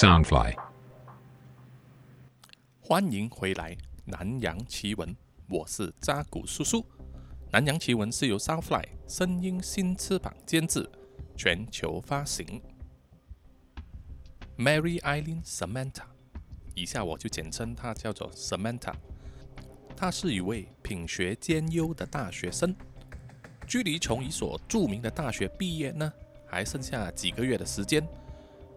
Soundfly，欢迎回来《南洋奇闻》，我是扎古叔叔。《南洋奇闻》是由 Soundfly 声音新翅膀监制，全球发行。Mary Eileen Samantha，以下我就简称她叫做 Samantha。她是一位品学兼优的大学生，距离从一所著名的大学毕业呢，还剩下几个月的时间。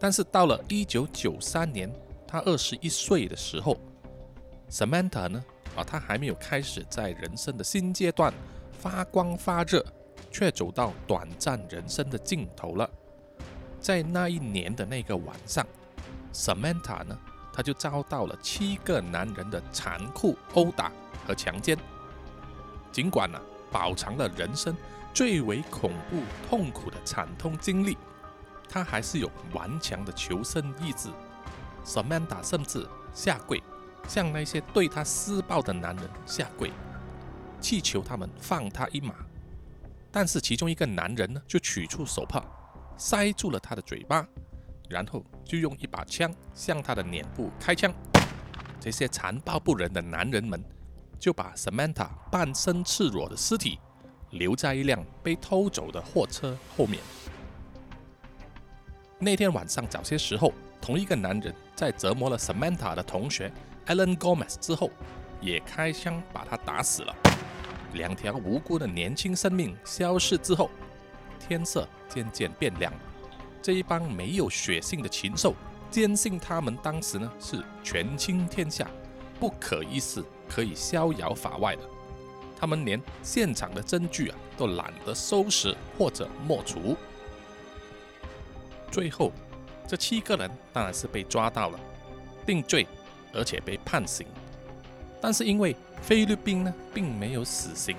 但是到了一九九三年，他二十一岁的时候，Samantha 呢，啊，她还没有开始在人生的新阶段发光发热，却走到短暂人生的尽头了。在那一年的那个晚上，Samantha 呢，她就遭到了七个男人的残酷殴打和强奸。尽管呢，饱尝了人生最为恐怖、痛苦的惨痛经历。他还是有顽强的求生意志。Samantha 甚至下跪，向那些对他施暴的男人下跪，祈求他们放他一马。但是其中一个男人呢，就取出手帕，塞住了他的嘴巴，然后就用一把枪向他的脸部开枪。这些残暴不仁的男人们就把 Samantha 半身赤裸的尸体留在一辆被偷走的货车后面。那天晚上早些时候，同一个男人在折磨了 Samantha 的同学 Alan Gomez 之后，也开枪把他打死了。两条无辜的年轻生命消失之后，天色渐渐变亮。这一帮没有血性的禽兽，坚信他们当时呢是权倾天下，不可一世，可以逍遥法外的。他们连现场的证据啊都懒得收拾或者抹除。最后，这七个人当然是被抓到了，定罪，而且被判刑。但是因为菲律宾呢并没有死刑，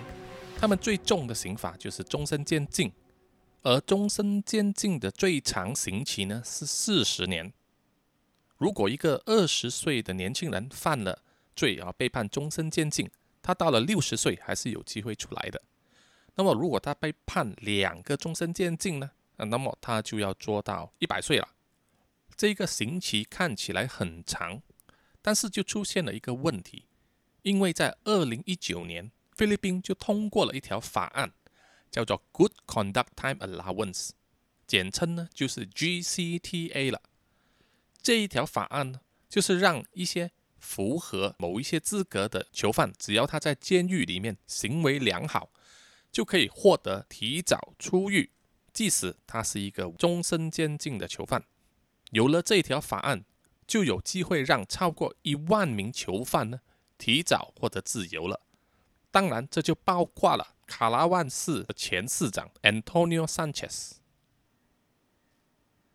他们最重的刑罚就是终身监禁，而终身监禁的最长刑期呢是四十年。如果一个二十岁的年轻人犯了罪啊，被判终身监禁，他到了六十岁还是有机会出来的。那么如果他被判两个终身监禁呢？那么他就要做到一百岁了。这个刑期看起来很长，但是就出现了一个问题，因为在二零一九年，菲律宾就通过了一条法案，叫做 Good Conduct Time Allowance，简称呢就是 GCTA 了。这一条法案呢，就是让一些符合某一些资格的囚犯，只要他在监狱里面行为良好，就可以获得提早出狱。即使他是一个终身监禁的囚犯，有了这条法案，就有机会让超过一万名囚犯呢提早获得自由了。当然，这就包括了卡拉万市的前市长 Antonio Sanchez。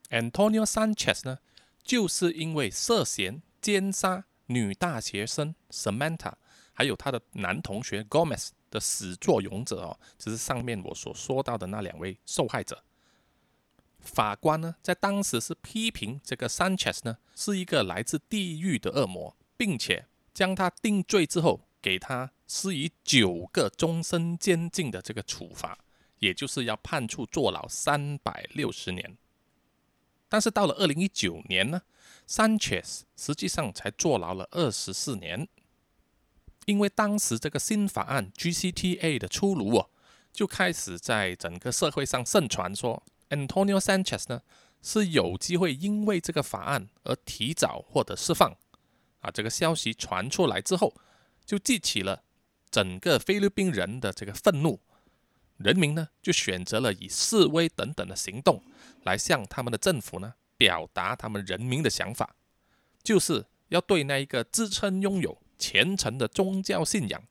Antonio Sanchez 呢，就是因为涉嫌奸杀女大学生 Samantha，还有他的男同学 Gomez。的始作俑者哦，就是上面我所说到的那两位受害者。法官呢，在当时是批评这个 Sanchez 呢是一个来自地狱的恶魔，并且将他定罪之后，给他施以九个终身监禁的这个处罚，也就是要判处坐牢三百六十年。但是到了二零一九年呢，Sanchez 实际上才坐牢了二十四年。因为当时这个新法案 GCTA 的出炉哦，就开始在整个社会上盛传说，Antonio Sanchez 呢是有机会因为这个法案而提早获得释放。啊，这个消息传出来之后，就激起了整个菲律宾人的这个愤怒，人民呢就选择了以示威等等的行动来向他们的政府呢表达他们人民的想法，就是要对那一个自称拥有。虔诚的宗教信仰，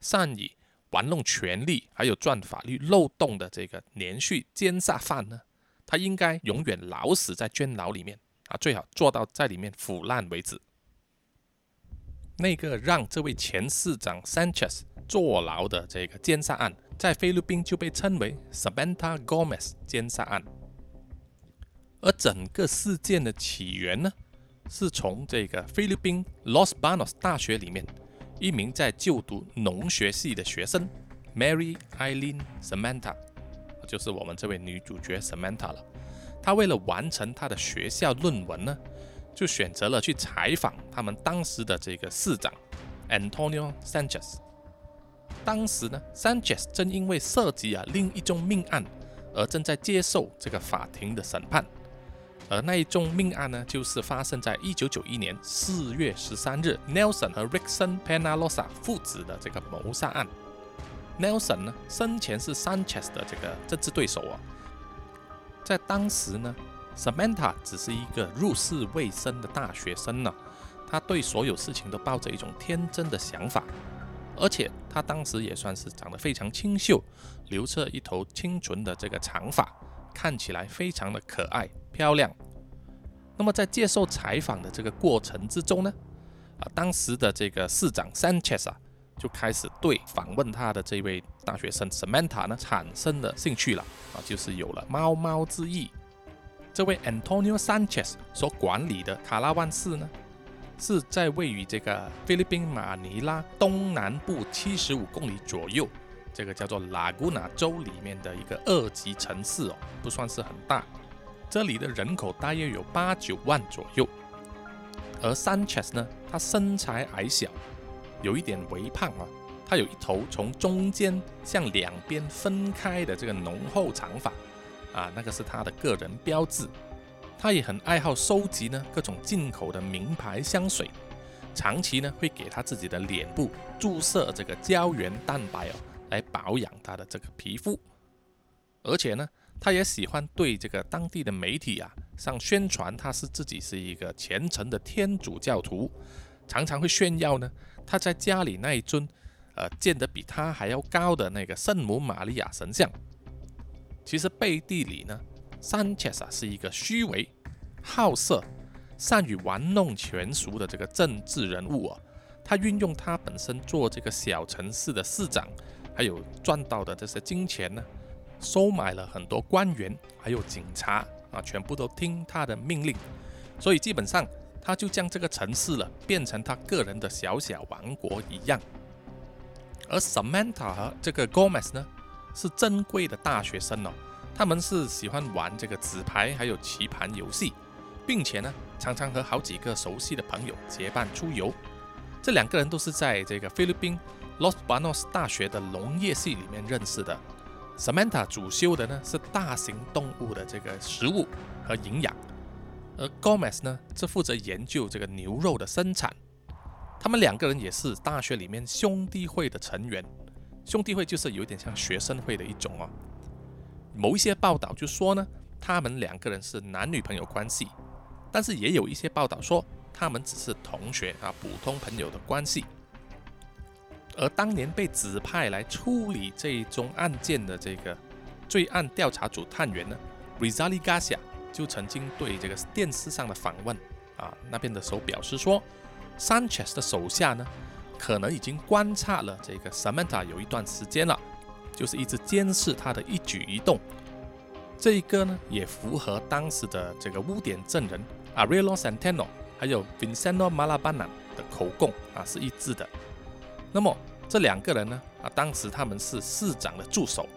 善于玩弄权力，还有钻法律漏洞的这个连续奸杀犯呢，他应该永远老死在监牢里面啊，最好做到在里面腐烂为止。那个让这位前市长 Sanchez 坐牢的这个奸杀案，在菲律宾就被称为 Sabanta Gomez 奸杀案。而整个事件的起源呢？是从这个菲律宾 Los Banos 大学里面一名在就读农学系的学生 Mary Eileen Samantha，就是我们这位女主角 Samantha 了。她为了完成她的学校论文呢，就选择了去采访他们当时的这个市长 Antonio Sanchez。当时呢，Sanchez 正因为涉及啊另一宗命案而正在接受这个法庭的审判。而那一宗命案呢，就是发生在一九九一年四月十三日，Nelson 和 Rickson Penalosa 父子的这个谋杀案。Nelson 呢，生前是 Sanchez 的这个政治对手啊。在当时呢，Samantha 只是一个入世未深的大学生呢，他对所有事情都抱着一种天真的想法，而且他当时也算是长得非常清秀，留着一头清纯的这个长发，看起来非常的可爱。漂亮。那么在接受采访的这个过程之中呢，啊，当时的这个市长 Sanchez 啊，就开始对访问他的这位大学生 Samantha 呢产生了兴趣了，啊，就是有了猫猫之意。这位 Antonio Sanchez 所管理的卡拉万市呢，是在位于这个菲律宾马尼拉东南部七十五公里左右，这个叫做拉古纳州里面的一个二级城市哦，不算是很大。这里的人口大约有八九万左右，而 Sanchez 呢，他身材矮小，有一点微胖啊，他有一头从中间向两边分开的这个浓厚长发，啊，那个是他的个人标志。他也很爱好收集呢各种进口的名牌香水，长期呢会给他自己的脸部注射这个胶原蛋白哦，来保养他的这个皮肤，而且呢。他也喜欢对这个当地的媒体啊上宣传，他是自己是一个虔诚的天主教徒，常常会炫耀呢他在家里那一尊，呃建得比他还要高的那个圣母玛利亚神像。其实背地里呢，Sanchez 啊是一个虚伪、好色、善于玩弄权术的这个政治人物啊。他运用他本身做这个小城市的市长，还有赚到的这些金钱呢。收买了很多官员，还有警察啊，全部都听他的命令，所以基本上他就将这个城市了变成他个人的小小王国一样。而 Samantha 和这个 Gomez 呢，是珍贵的大学生哦，他们是喜欢玩这个纸牌还有棋盘游戏，并且呢，常常和好几个熟悉的朋友结伴出游。这两个人都是在这个菲律宾 Los Banos 大学的农业系里面认识的。Samantha 主修的呢是大型动物的这个食物和营养，而 Gomez 呢则负责研究这个牛肉的生产。他们两个人也是大学里面兄弟会的成员，兄弟会就是有点像学生会的一种哦。某一些报道就说呢，他们两个人是男女朋友关系，但是也有一些报道说他们只是同学啊，普通朋友的关系。而当年被指派来处理这一宗案件的这个罪案调查组探员呢，Rizali Garcia 就曾经对这个电视上的访问啊那边的时候表示说，Sanchez 的手下呢可能已经观察了这个 Samantha 有一段时间了，就是一直监视他的一举一动。这一个呢也符合当时的这个污点证人 Ariel Santeno 还有 Vincento Malabana 的口供啊是一致的。那么这两个人呢？啊，当时他们是市长的助手，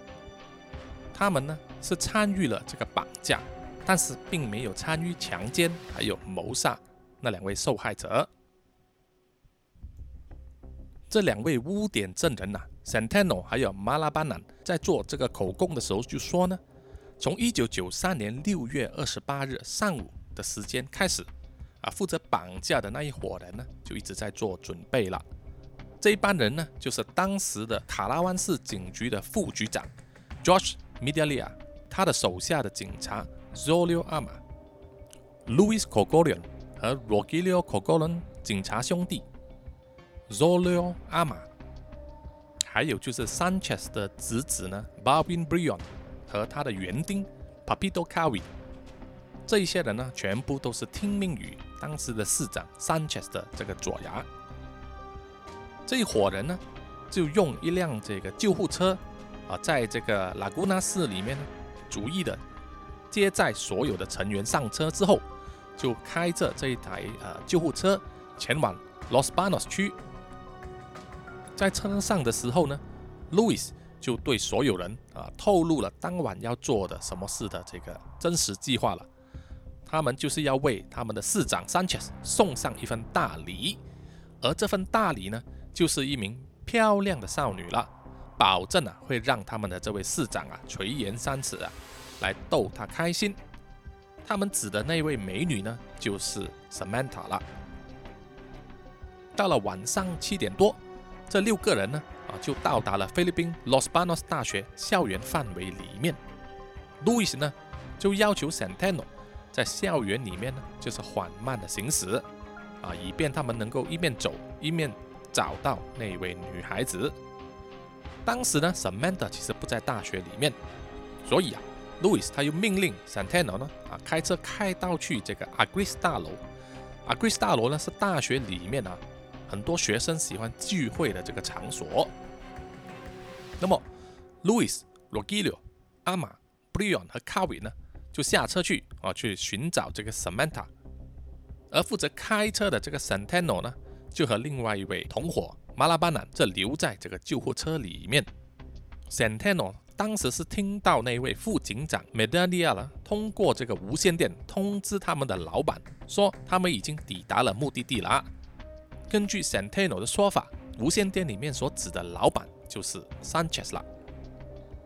他们呢是参与了这个绑架，但是并没有参与强奸还有谋杀那两位受害者。这两位污点证人呐，Santeno 还有 Malaban，在做这个口供的时候就说呢，从一九九三年六月二十八日上午的时间开始，啊，负责绑架的那一伙人呢，就一直在做准备了。这一班人呢，就是当时的卡拉湾市警局的副局长 George Medialia，他的手下的警察 Zolio Ama、Louis Cogolion 和 Rogelio Cogolion 警察兄弟 Zolio Ama，还有就是 Sanchez 的侄子呢 Barbin Brion 和他的园丁 Papito Cavi，这一些人呢，全部都是听命于当时的市长 Sanchez 的这个左牙。这一伙人呢，就用一辆这个救护车啊，在这个拉古纳市里面，逐一的接载所有的成员上车之后，就开着这一台呃救护车前往 Los Banos 区。在车上的时候呢，Louis 就对所有人啊透露了当晚要做的什么事的这个真实计划了。他们就是要为他们的市长 Sanchez 送上一份大礼，而这份大礼呢，就是一名漂亮的少女了，保证啊会让他们的这位市长啊垂涎三尺啊，来逗他开心。他们指的那位美女呢，就是 Samantha 了。到了晚上七点多，这六个人呢啊就到达了菲律宾 Los Banos 大学校园范围里面。Louis 呢就要求 Santeno。在校园里面呢，就是缓慢的行驶，啊，以便他们能够一面走一面找到那位女孩子。当时呢，Samantha 其实不在大学里面，所以啊，Louis 他又命令 Santeno 呢，啊，开车开到去这个 Agris 大楼。Agris 大楼呢是大学里面啊很多学生喜欢聚会的这个场所。那么，Louis、Rogelio、阿玛、Brion 和 c a r i 呢？就下车去啊，去寻找这个 Samantha，而负责开车的这个 Santeno 呢，就和另外一位同伙马拉巴南这留在这个救护车里面。Santano 当时是听到那位副警长 Medania，通过这个无线电通知他们的老板，说他们已经抵达了目的地了。根据 Santano 的说法，无线电里面所指的老板就是 Sanchez 了。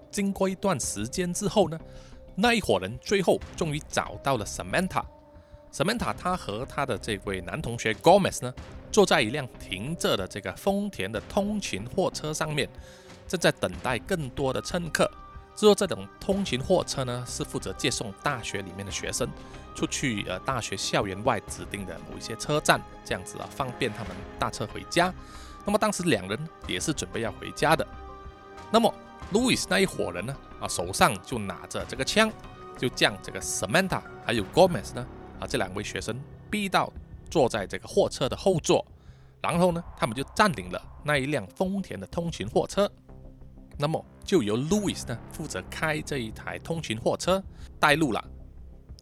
经过一段时间之后呢？那一伙人最后终于找到了 Samantha。Samantha 她和她的这位男同学 Gomez 呢，坐在一辆停着的这个丰田的通勤货车上面，正在等待更多的乘客。之后这种通勤货车呢，是负责接送大学里面的学生出去呃大学校园外指定的某一些车站，这样子啊，方便他们搭车回家。那么当时两人也是准备要回家的。那么 Louis 那一伙人呢？啊，手上就拿着这个枪，就将这个 Samantha 还有 Gomez 呢，啊，这两位学生逼到坐在这个货车的后座，然后呢，他们就占领了那一辆丰田的通勤货车。那么就由 Louis 呢负责开这一台通勤货车带路了，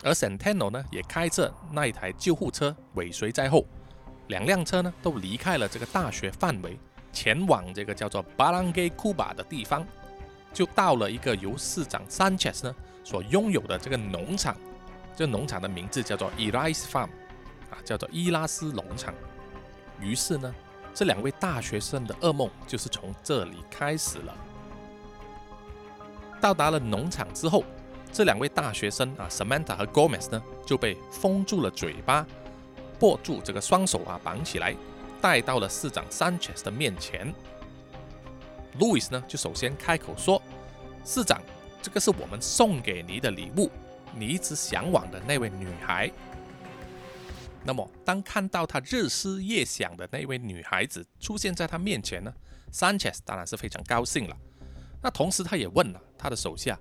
而 Santeno 呢也开着那一台救护车尾随在后，两辆车呢都离开了这个大学范围，前往这个叫做 Barangay Cuba 的地方。就到了一个由市长 Sanchez 呢所拥有的这个农场，这农场的名字叫做 Eris Farm，啊，叫做伊拉斯农场。于是呢，这两位大学生的噩梦就是从这里开始了。到达了农场之后，这两位大学生啊，Samantha 和 Gomez 呢就被封住了嘴巴，握住这个双手啊，绑起来，带到了市长 Sanchez 的面前。Louis 呢，就首先开口说：“市长，这个是我们送给你的礼物，你一直向往的那位女孩。”那么，当看到他日思夜想的那位女孩子出现在他面前呢，Sanchez 当然是非常高兴了。那同时，他也问了他的手下：“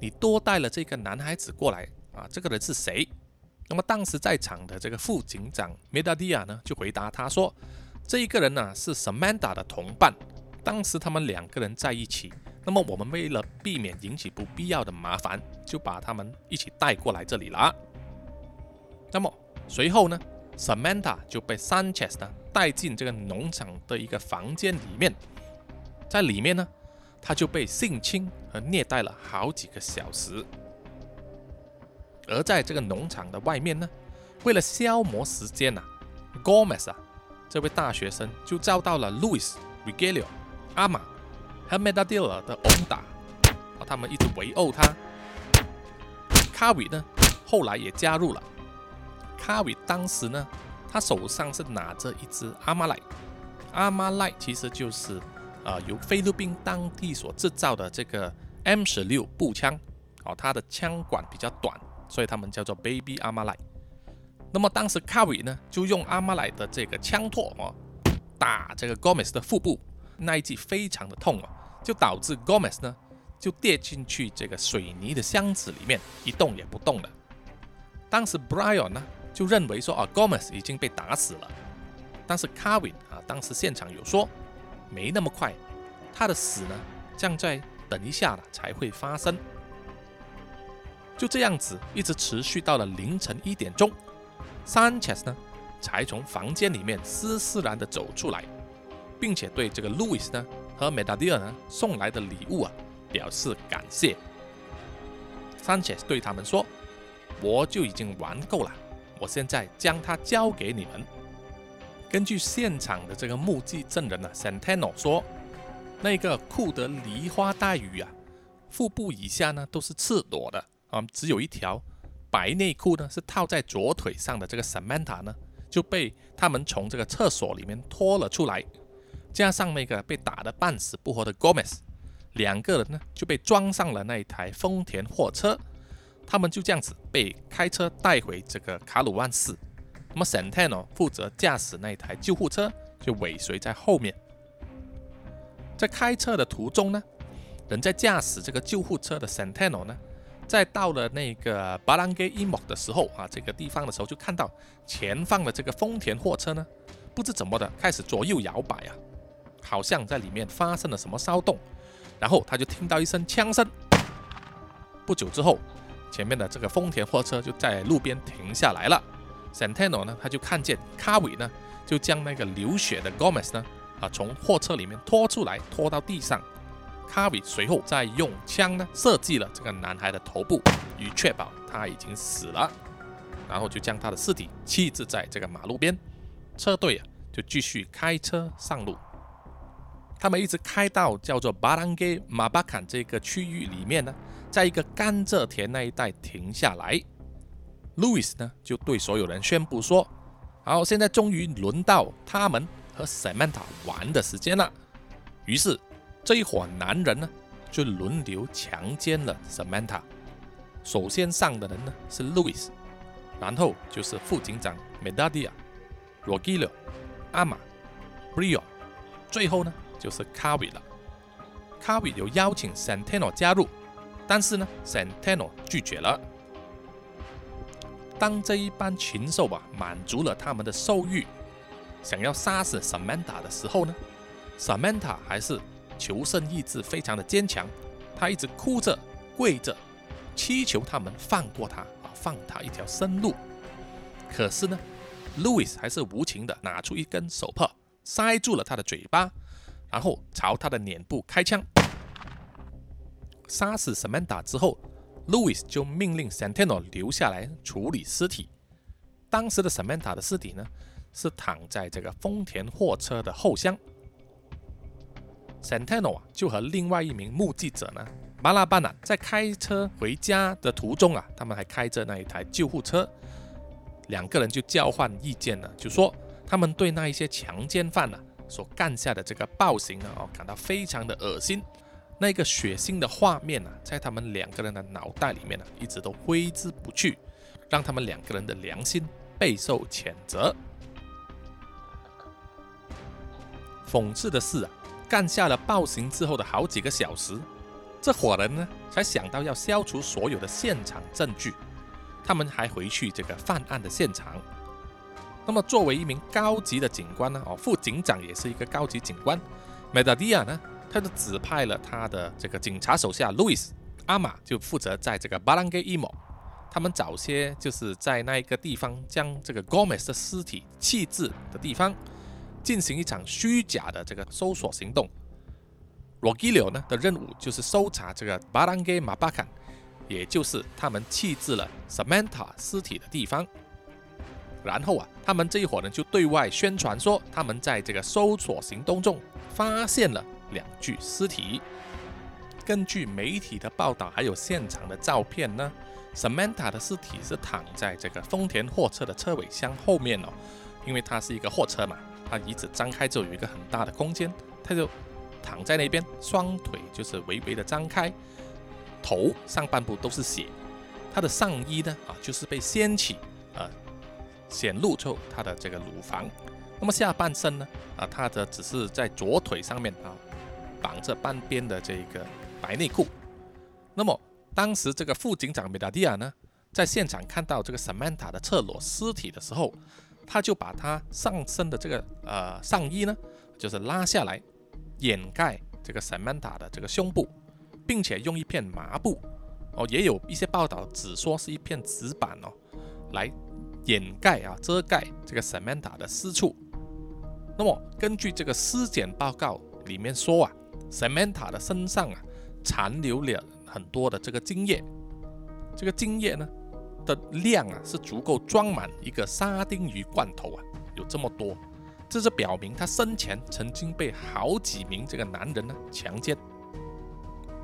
你多带了这个男孩子过来啊？这个人是谁？”那么，当时在场的这个副警长 Medadia 呢，就回答他说：“这一个人呢，是 Samantha 的同伴。”当时他们两个人在一起，那么我们为了避免引起不必要的麻烦，就把他们一起带过来这里了。那么随后呢，Samantha 就被 Sanchez 呢带进这个农场的一个房间里面，在里面呢，他就被性侵和虐待了好几个小时。而在这个农场的外面呢，为了消磨时间呐，Gomez 啊这位大学生就遭到了 Louis Regalio。阿玛和 Medadilla 的殴打，啊，他们一直围殴他。卡维呢，后来也加入了。卡维当时呢，他手上是拿着一支阿玛莱，阿玛莱其实就是呃由菲律宾当地所制造的这个 M 十六步枪，哦，它的枪管比较短，所以他们叫做 Baby 阿玛莱。那么当时卡维呢，就用阿玛莱的这个枪托哦，打这个 Gomez 的腹部。那一记非常的痛啊，就导致 Gomez 呢就跌进去这个水泥的箱子里面，一动也不动了。当时 Brian 呢就认为说啊，Gomez 已经被打死了，但是 Carvin 啊当时现场有说没那么快，他的死呢将在等一下了才会发生。就这样子一直持续到了凌晨一点钟，Sanchez 呢才从房间里面斯斯然的走出来。并且对这个 Louis 呢和 Medadia 呢送来的礼物啊表示感谢。Sanchez 对他们说：“我就已经玩够了，我现在将它交给你们。根据现场的这个目击证人呢，Santano 说，那个酷得梨花带雨啊，腹部以下呢都是赤裸的啊，只有一条白内裤呢是套在左腿上的。这个 Samantha 呢就被他们从这个厕所里面拖了出来，加上那个被打得半死不活的 Gomez，两个人呢就被装上了那一台丰田货车，他们就这样子被开车带回这个卡鲁万市。那么 Santano 负责驾驶那台救护车，就尾随在后面。在开车的途中呢，人在驾驶这个救护车的 Santano 呢，在到了那个巴朗盖伊莫的时候啊，这个地方的时候，就看到前方的这个丰田货车呢，不知怎么的开始左右摇摆啊，好像在里面发生了什么骚动。然后他就听到一声枪声，不久之后，前面的这个丰田货车就在路边停下来了。Santano 呢，他就看见卡伟呢，就将那个流血的 Gomez 呢，啊，从货车里面拖出来，拖到地上。卡伟随后再用枪呢射击了这个男孩的头部，以确保他已经死了。然后就将他的尸体弃置在这个马路边。车队啊，就继续开车上路。他们一直开到叫做巴兰盖马巴坎这个区域里面呢，在一个甘蔗田那一带停下来。Louis 呢，就对所有人宣布说：“好，现在终于轮到他们和 Samantha 玩的时间了。”于是这一伙男人呢，就轮流强奸了 Samantha。首先上的人呢是 Louis，然后就是副警长 Medadia、Rogelio、阿玛、Brio，最后呢就是 Carvi 了。Carvi 有邀请 Santano 加入，但是呢，Santano 拒绝了。当这一班禽兽啊满足了他们的兽欲，想要杀死 Samantha 的时候呢，Samantha 还是求生意志非常的坚强，她一直哭着跪着，祈求他们放过她啊，放她一条生路。可是呢，Louis 还是无情的拿出一根手帕塞住了他的嘴巴，然后朝他的脸部开枪，杀死 Samantha 之后。Louis 就命令 Santano 留下来处理尸体。当时的 Samantha 的尸体呢，是躺在这个丰田货车的后厢。Santano 啊，就和另外一名目击者呢，马拉巴纳，在开车回家的途中啊，他们还开着那一台救护车，两个人就交换意见了，就说他们对那一些强奸犯呢所干下的这个暴行呢，哦，感到非常的恶心。那个血腥的画面啊，在他们两个人的脑袋里面呢，一直都挥之不去，让他们两个人的良心备受谴责。讽刺的是啊，干下了暴行之后的好几个小时，这伙人呢才想到要消除所有的现场证据，他们还回去这个犯案的现场。那么作为一名高级的警官呢，哦，副警长也是一个高级警官，梅达迪亚呢。他就指派了他的这个警察手下路易斯阿玛，就负责在这个巴兰盖伊莫，他们早些就是在那一个地方将这个 Gomez 的尸体弃置的地方，进行一场虚假的这个搜索行动。Rogelio 呢的任务就是搜查这个巴兰盖马巴坎，也就是他们弃置了 Samantha 尸体的地方。然后啊，他们这一伙呢就对外宣传说，他们在这个搜索行动中发现了。两具尸体。根据媒体的报道，还有现场的照片呢，Samantha 的尸体是躺在这个丰田货车的车尾箱后面哦，因为它是一个货车嘛，它椅子张开之后有一个很大的空间，它就躺在那边，双腿就是微微的张开，头上半部都是血，他的上衣呢啊就是被掀起，啊，显露出他的这个乳房，那么下半身呢啊，他的只是在左腿上面啊。绑着半边的这个白内裤。那么当时这个副警长梅达蒂亚呢，在现场看到这个 Samanta 的侧裸尸体的时候，他就把他上身的这个呃上衣呢，就是拉下来掩盖这个 Samanta 的这个胸部，并且用一片麻布哦，也有一些报道只说是一片纸板哦，来掩盖啊遮盖这个 Samanta 的私处。那么根据这个尸检报告里面说啊。Samantha 的身上啊，残留了很多的这个精液，这个精液呢的量啊是足够装满一个沙丁鱼罐头啊，有这么多，这是表明他生前曾经被好几名这个男人呢强奸。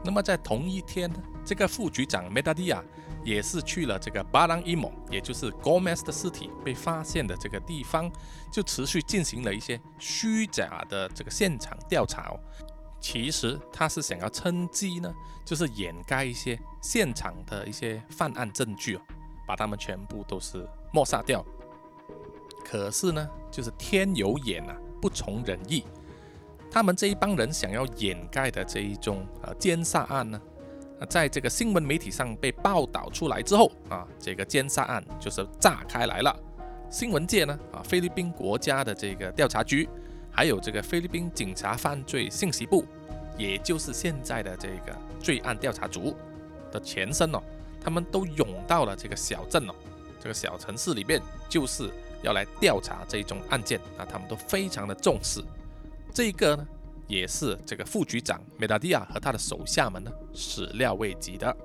那么在同一天，这个副局长梅达蒂亚也是去了这个巴朗伊蒙，也就是 Gomez 的尸体被发现的这个地方，就持续进行了一些虚假的这个现场调查哦。其实他是想要趁机呢，就是掩盖一些现场的一些犯案证据哦，把他们全部都是抹杀掉。可是呢，就是天有眼啊，不从人意。他们这一帮人想要掩盖的这一宗呃奸杀案呢，在这个新闻媒体上被报道出来之后啊，这个奸杀案就是炸开来了。新闻界呢啊，菲律宾国家的这个调查局，还有这个菲律宾警察犯罪信息部，也就是现在的这个罪案调查组的前身哦，他们都涌到了这个小镇哦，这个小城市里面，就是要来调查这一宗案件啊，他们都非常的重视。这一个呢，也是这个副局长梅达蒂亚和他的手下们呢始料未及的。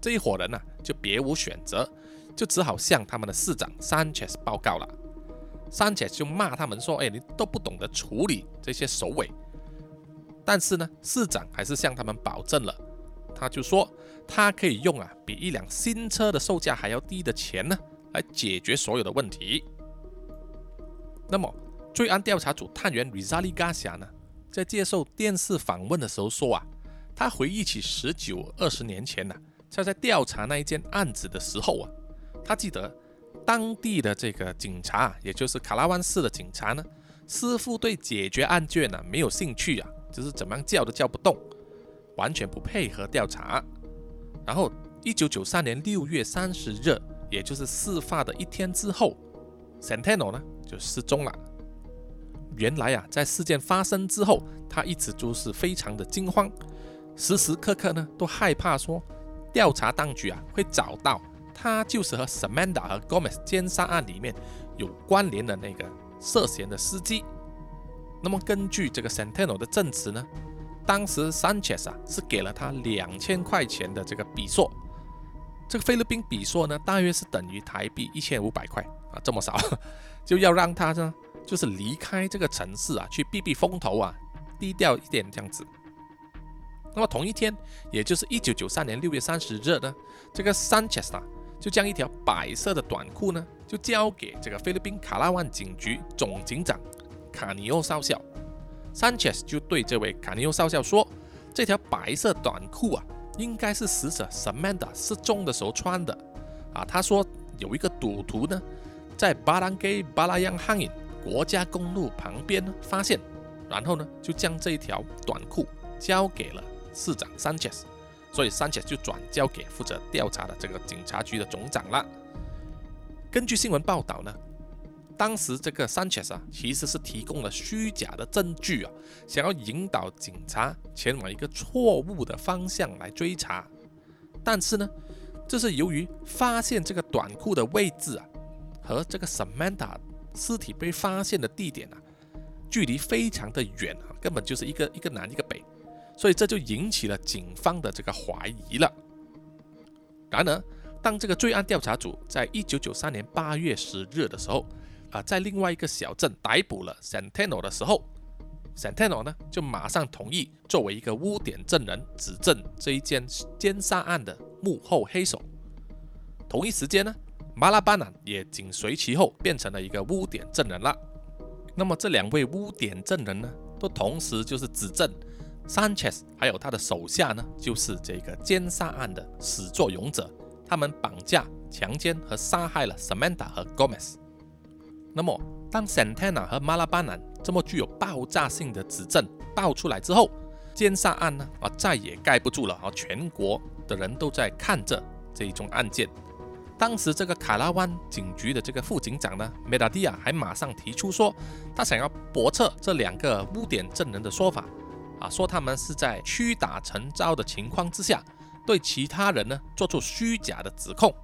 这一伙人呢，就别无选择，就只好向他们的市长 Sanchez 报告了。三姐就骂他们说：“哎，你都不懂得处理这些首尾。”但是呢，市长还是向他们保证了，他就说他可以用啊比一辆新车的售价还要低的钱呢，来解决所有的问题。那么。罪案调查组探员 Rizali Garcia 呢，在接受电视访问的时候说啊，他回忆起十九二十年前呢，他在调查那一件案子的时候啊，他记得当地的这个警察，也就是卡拉湾市的警察呢，似乎对解决案件呢没有兴趣啊，就是怎么样叫都叫不动，完全不配合调查。然后一九九三年六月三十日，也就是事发的一天之后，Santeno 呢就失踪了。原来啊，在事件发生之后，他一直都是非常的惊慌，时时刻刻呢都害怕说，调查当局啊会找到他就是和 Samantha 和 Gomez 奸杀案里面有关联的那个涉嫌的司机。那么根据这个 Santeno 的证词呢，当时 Sanchez 啊是给了他两千块钱的这个比索，这个菲律宾比索呢大约是等于台币一千五百块啊，这么少，就要让他呢。就是离开这个城市啊，去避避风头啊，低调一点这样子。那么同一天，也就是一九九三年六月三十日呢，这个 Sanchez 啊，就将一条白色的短裤呢，就交给这个菲律宾卡拉万警局总警长卡尼欧少校。Sanchez 就对这位卡尼欧少校说：“这条白色短裤啊，应该是死者 Samantha 失踪的时候穿的。”啊，他说有一个赌徒呢，在巴兰给巴拉扬汉影。国家公路旁边呢发现，然后呢就将这一条短裤交给了市长 Sanchez，所以 Sanchez 就转交给负责调查的这个警察局的总长了。根据新闻报道呢，当时这个 Sanchez 啊其实是提供了虚假的证据啊，想要引导警察前往一个错误的方向来追查。但是呢，这是由于发现这个短裤的位置啊和这个 Samantha。尸体被发现的地点啊，距离非常的远啊，根本就是一个一个南一个北，所以这就引起了警方的这个怀疑了。然而，当这个罪案调查组在一九九三年八月十日的时候啊，在另外一个小镇逮捕了 Santano 的时候，Santano 呢就马上同意作为一个污点证人，指证这一件奸杀案的幕后黑手。同一时间呢。马拉巴纳也紧随其后，变成了一个污点证人了。那么这两位污点证人呢，都同时就是指证 Sanchez 还有他的手下呢，就是这个奸杀案的始作俑者。他们绑架、强奸和杀害了 Samantha 和 Gomez。那么当 Santana 和马拉巴纳这么具有爆炸性的指证爆出来之后，奸杀案呢啊再也盖不住了啊！全国的人都在看着这一宗案件。当时这个卡拉湾警局的这个副警长呢，梅达蒂亚还马上提出说，他想要驳斥这两个污点证人的说法，啊，说他们是在屈打成招的情况之下，对其他人呢做出虚假的指控。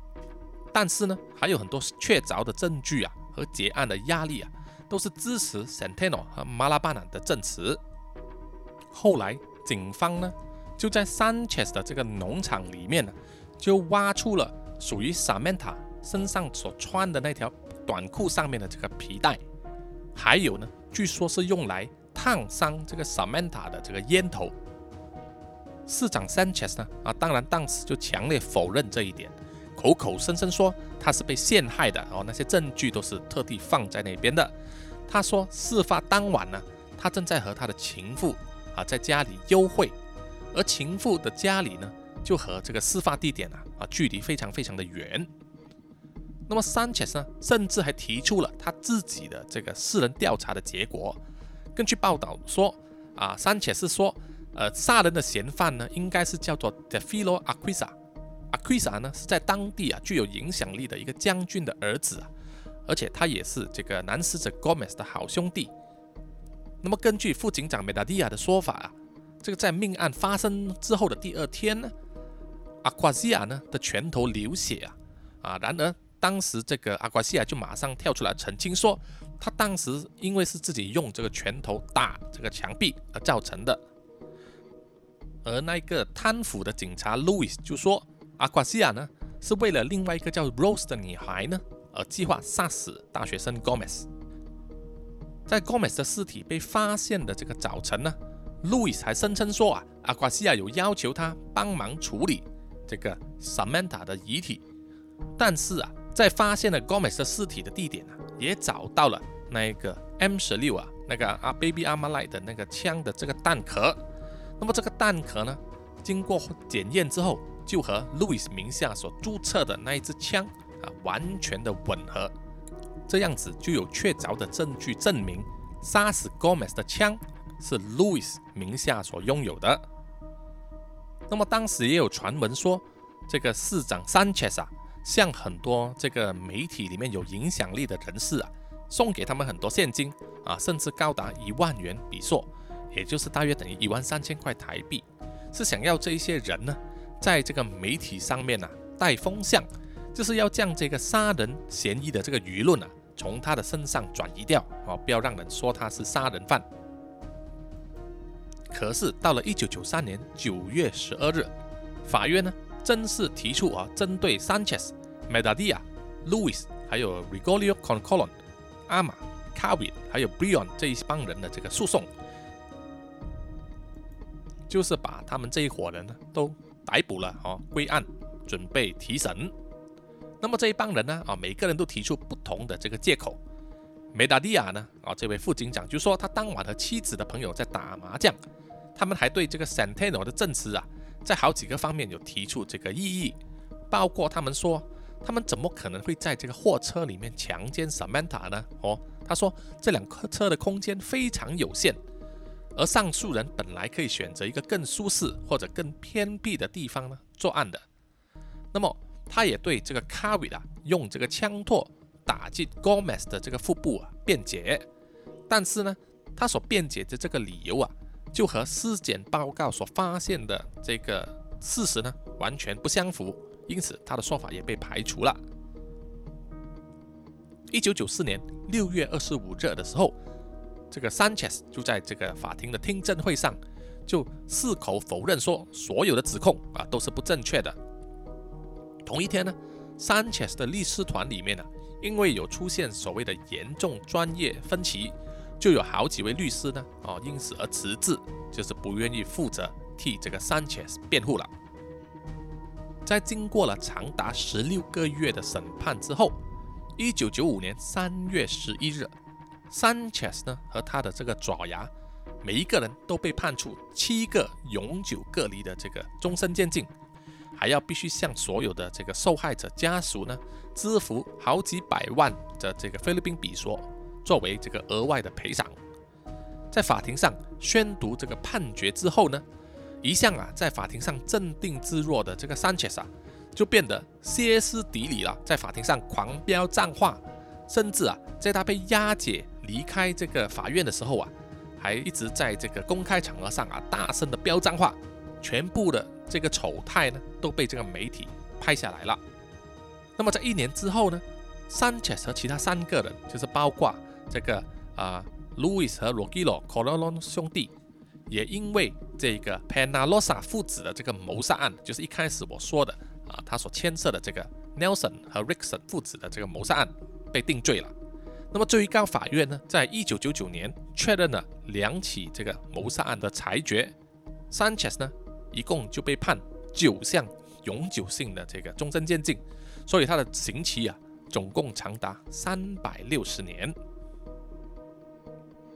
但是呢，还有很多确凿的证据啊和结案的压力啊，都是支持 Santeno 和马拉巴纳的证词。后来警方呢就在 Sanchez 的这个农场里面呢。就挖出了属于 Samantha 身上所穿的那条短裤上面的这个皮带，还有呢，据说是用来烫伤这个 Samantha 的这个烟头。市长 Sanchez 呢，啊，当然当时就强烈否认这一点，口口声声说他是被陷害的，哦，那些证据都是特地放在那边的。他说，事发当晚呢，他正在和他的情妇啊在家里幽会，而情妇的家里呢，就和这个事发地点啊啊距离非常非常的远。那么 Sanchez 呢，甚至还提出了他自己的这个私人调查的结果。根据报道说，啊三且是说。呃，杀人的嫌犯呢，应该是叫做 Defilo Aquisa。Aquisa 呢，是在当地啊具有影响力的一个将军的儿子啊，而且他也是这个男死者 Gomez 的好兄弟。那么根据副警长梅达蒂亚的说法啊，这个在命案发生之后的第二天呢阿瓜西亚呢的拳头流血啊啊，然而当时这个阿瓜西亚就马上跳出来澄清说，他当时因为是自己用这个拳头打这个墙壁而造成的。而那个贪腐的警察 Louis 就说，阿瓜西亚呢是为了另外一个叫 Rose 的女孩呢而计划杀死大学生 Gomez。在 Gomez 的尸体被发现的这个早晨呢，Louis 还声称说啊，阿瓜西亚有要求他帮忙处理这个 Samantha 的遗体。但是啊，在发现了 Gomez 的尸体的地点啊，也找到了那一个 M 十六啊，那个啊 Baby Amalai 的那个枪的这个弹壳。那么这个弹壳呢，经过检验之后，就和 Louis 名下所注册的那一支枪啊完全的吻合，这样子就有确凿的证据证明杀死 Gomez 的枪是 Louis 名下所拥有的。那么当时也有传闻说，这个市长 Sanchez 啊，向很多这个媒体里面有影响力的人士啊，送给他们很多现金啊，甚至高达一万元比索。也就是大约等于一万三千块台币，是想要这一些人呢，在这个媒体上面呢带风向，就是要将这个杀人嫌疑的这个舆论啊，从他的身上转移掉哦，不要让人说他是杀人犯。可是到了一九九三年九月十二日，法院呢正式提出啊，针对 Sanchez、Medadia、Louis 还有 Rigolio Concolon、阿玛、Carvin 还有 Brion 这一帮人的这个诉讼。就是把他们这一伙人呢都逮捕了哦，归案，准备提审。那么这一帮人呢啊，每个人都提出不同的这个借口。梅达蒂亚呢啊，这位副警长就说他当晚和妻子的朋友在打麻将。他们还对这个 Santino 的证词啊，在好几个方面有提出这个异议，包括他们说他们怎么可能会在这个货车里面强奸 Samantha 呢？哦，他说这辆车的空间非常有限。而上诉人本来可以选择一个更舒适或者更偏僻的地方呢作案的，那么他也对这个卡维啊用这个枪托打进 Gomez 的这个腹部啊辩解，但是呢，他所辩解的这个理由啊，就和尸检报告所发现的这个事实呢完全不相符，因此他的说法也被排除了。一九九四年六月二十五日的时候。这个 Sanchez 就在这个法庭的听证会上，就矢口否认说所有的指控啊都是不正确的。同一天呢，Sanchez 的律师团里面呢，因为有出现所谓的严重专业分歧，就有好几位律师呢，哦因此而辞职，就是不愿意负责替这个 Sanchez 辩护了。在经过了长达十六个月的审判之后，一九九五年三月十一日。Sanchez 呢和他的这个爪牙，每一个人都被判处七个永久隔离的这个终身监禁，还要必须向所有的这个受害者家属呢支付好几百万的这个菲律宾比索，作为这个额外的赔偿。在法庭上宣读这个判决之后呢，一向啊在法庭上镇定自若的这个 Sanchez 啊，就变得歇斯底里了，在法庭上狂飙脏话，甚至啊在他被押解。离开这个法院的时候啊，还一直在这个公开场合上啊大声的飙脏话，全部的这个丑态呢都被这个媒体拍下来了。那么在一年之后呢，Sanchez 和其他三个人，就是包括这个啊 Louis 和 Rogilo Colon 兄弟，也因为这个 Penalosa 父子的这个谋杀案，就是一开始我说的啊，他所牵涉的这个 Nelson 和 Rickson 父子的这个谋杀案被定罪了。那么最高法院呢，在一九九九年确认了两起这个谋杀案的裁决，Sanchez 呢一共就被判九项永久性的这个终身监禁，所以他的刑期啊总共长达三百六十年。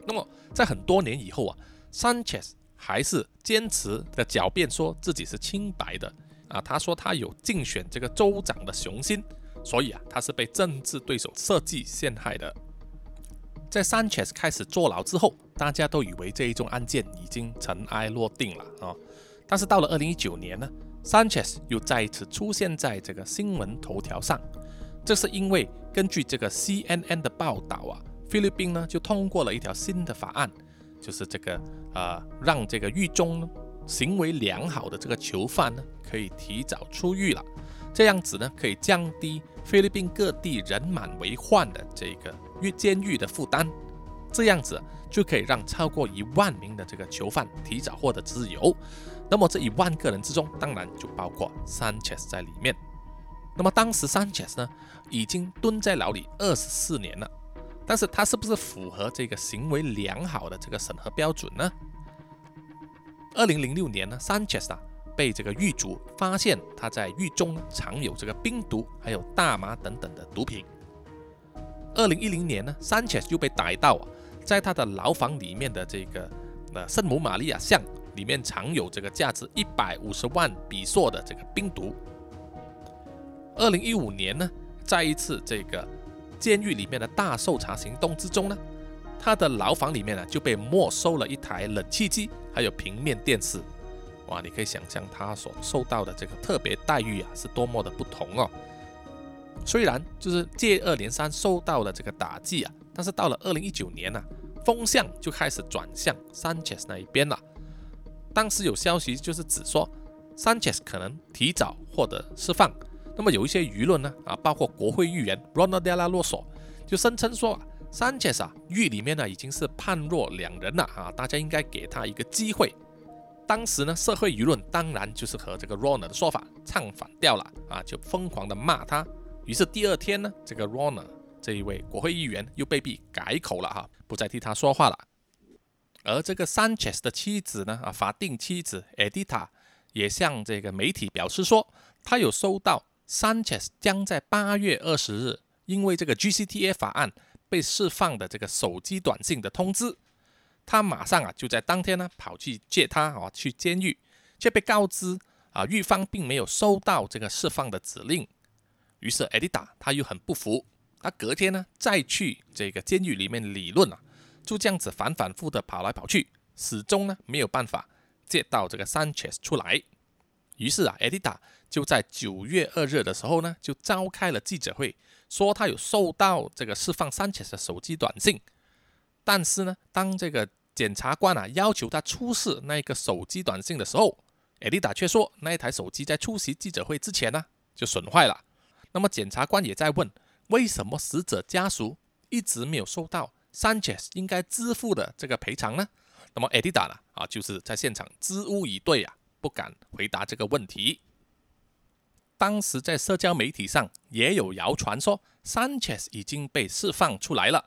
那么在很多年以后啊，Sanchez 还是坚持的狡辩说自己是清白的啊，他说他有竞选这个州长的雄心，所以啊他是被政治对手设计陷害的。在 Sanchez 开始坐牢之后，大家都以为这一宗案件已经尘埃落定了啊。但是到了二零一九年呢，Sanchez 又再一次出现在这个新闻头条上。这是因为根据这个 CNN 的报道啊，菲律宾呢就通过了一条新的法案，就是这个呃让这个狱中行为良好的这个囚犯呢可以提早出狱了。这样子呢可以降低菲律宾各地人满为患的这个。狱监狱的负担，这样子就可以让超过一万名的这个囚犯提早获得自由。那么这一万个人之中，当然就包括 Sanchez 在里面。那么当时 Sanchez 呢，已经蹲在牢里二十四年了，但是他是不是符合这个行为良好的这个审核标准呢？二零零六年呢，Sanchez 啊被这个狱卒发现他在狱中藏有这个冰毒，还有大麻等等的毒品。二零一零年呢，Sanchez 就被逮到啊，在他的牢房里面的这个呃圣母玛利亚像里面藏有这个价值一百五十万比索的这个冰毒。二零一五年呢，再一次这个监狱里面的大搜查行动之中呢，他的牢房里面呢就被没收了一台冷气机，还有平面电视。哇，你可以想象他所受到的这个特别待遇啊，是多么的不同哦。虽然就是接二连三受到了这个打击啊，但是到了二零一九年呢，风向就开始转向 Sanchez 那一边了。当时有消息就是指说 Sanchez 可能提早获得释放。那么有一些舆论呢啊，包括国会议员 Ronald De La Rosa 就声称说 Sanchez 啊狱里面呢已经是判若两人了啊，大家应该给他一个机会。当时呢社会舆论当然就是和这个 Ronald 的说法唱反调了啊，就疯狂的骂他。于是第二天呢，这个 Ronald 这一位国会议员又被逼改口了哈，不再替他说话了。而这个 Sanchez 的妻子呢，啊，法定妻子 Edita 也向这个媒体表示说，他有收到 Sanchez 将在八月二十日因为这个 GCTA 法案被释放的这个手机短信的通知。他马上啊就在当天呢跑去接他啊去监狱，却被告知啊狱方并没有收到这个释放的指令。于是艾迪达他又很不服，他隔天呢再去这个监狱里面理论啊，就这样子反反复的跑来跑去，始终呢没有办法接到这个 Sanchez 出来。于是啊，艾迪达就在九月二日的时候呢，就召开了记者会，说他有收到这个释放 Sanchez 的手机短信。但是呢，当这个检察官啊要求他出示那个手机短信的时候，艾迪达却说那一台手机在出席记者会之前呢就损坏了。那么检察官也在问，为什么死者家属一直没有收到 Sanchez 应该支付的这个赔偿呢？那么 Edita 呢？啊，就是在现场支吾以对啊，不敢回答这个问题。当时在社交媒体上也有谣传说 Sanchez 已经被释放出来了，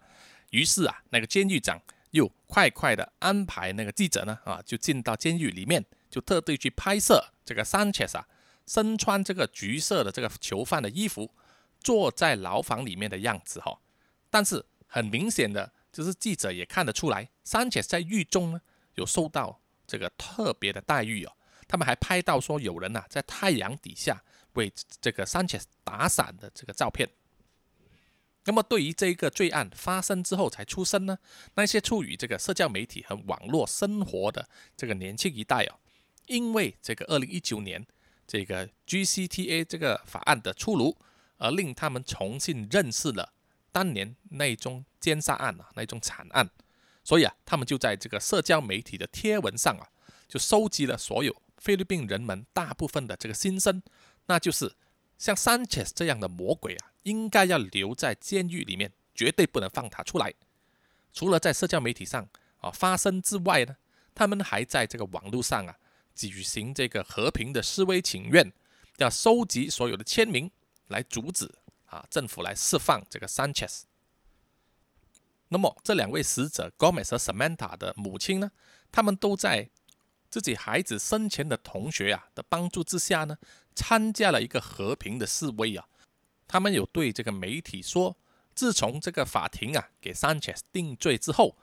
于是啊，那个监狱长又快快的安排那个记者呢，啊，就进到监狱里面，就特地去拍摄这个 Sanchez 啊。身穿这个橘色的这个囚犯的衣服，坐在牢房里面的样子哈，但是很明显的就是记者也看得出来，Sanchez 在狱中呢有受到这个特别的待遇哦。他们还拍到说有人呐在太阳底下为这个 Sanchez 打伞的这个照片。那么对于这个罪案发生之后才出生呢，那些处于这个社交媒体和网络生活的这个年轻一代哦，因为这个二零一九年。这个 GCTA 这个法案的出炉，而令他们重新认识了当年那宗奸杀案啊，那宗惨案。所以啊，他们就在这个社交媒体的贴文上啊，就收集了所有菲律宾人们大部分的这个心声，那就是像 Sanchez 这样的魔鬼啊，应该要留在监狱里面，绝对不能放他出来。除了在社交媒体上啊发声之外呢，他们还在这个网络上啊。举行这个和平的示威请愿，要收集所有的签名来阻止啊政府来释放这个 Sanchez。那么这两位死者 Gomez 和 Samantha 的母亲呢，他们都在自己孩子生前的同学啊的帮助之下呢，参加了一个和平的示威啊。他们有对这个媒体说，自从这个法庭啊给 Sanchez 定罪之后，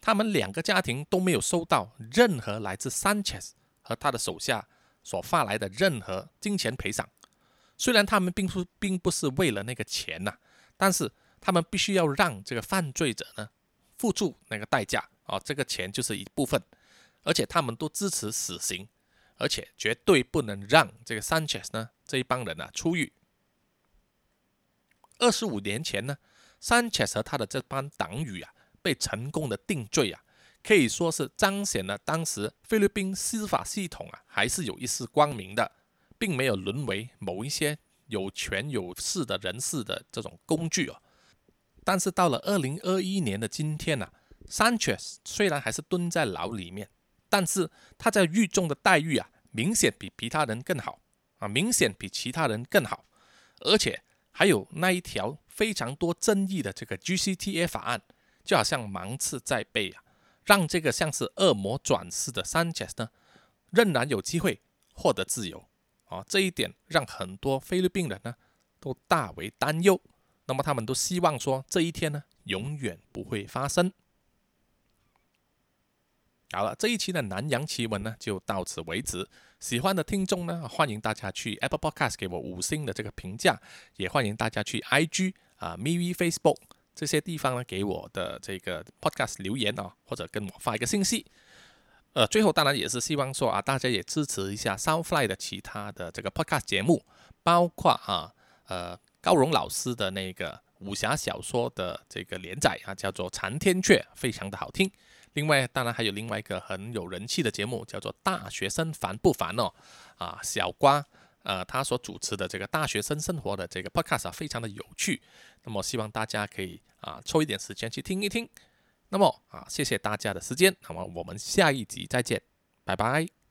他们两个家庭都没有收到任何来自 Sanchez 和他的手下所发来的任何金钱赔偿。虽然他们并不并不是为了那个钱呐，但是。他们必须要让这个犯罪者呢付出那个代价啊，这个钱就是一部分，而且他们都支持死刑，而且绝对不能让这个 Sanchez 呢这一帮人啊出狱。二十五年前呢，Sanchez 和他的这帮党羽啊被成功的定罪啊，可以说是彰显了当时菲律宾司法系统啊还是有一丝光明的，并没有沦为某一些有权有势的人士的这种工具哦。但是到了二零二一年的今天呢，Sanchez 虽然还是蹲在牢里面，但是他在狱中的待遇啊，明显比其他人更好啊，明显比其他人更好，而且还有那一条非常多争议的这个 GCTA 法案，就好像芒刺在背啊，让这个像是恶魔转世的 Sanchez 呢，仍然有机会获得自由啊，这一点让很多菲律宾人呢都大为担忧。那么他们都希望说这一天呢，永远不会发生。好了，这一期的南洋奇闻呢就到此为止。喜欢的听众呢，欢迎大家去 Apple Podcast 给我五星的这个评价，也欢迎大家去 IG 啊、m v Facebook 这些地方呢给我的这个 Podcast 留言啊，或者跟我发一个信息。呃，最后当然也是希望说啊，大家也支持一下 Soundfly 的其他的这个 Podcast 节目，包括啊，呃。高荣老师的那个武侠小说的这个连载啊，叫做《残天阙》，非常的好听。另外，当然还有另外一个很有人气的节目，叫做《大学生烦不烦》哦。啊，小瓜，呃，他所主持的这个大学生生活的这个 podcast 啊，非常的有趣。那么，希望大家可以啊，抽一点时间去听一听。那么啊，谢谢大家的时间。那么，我们下一集再见，拜拜。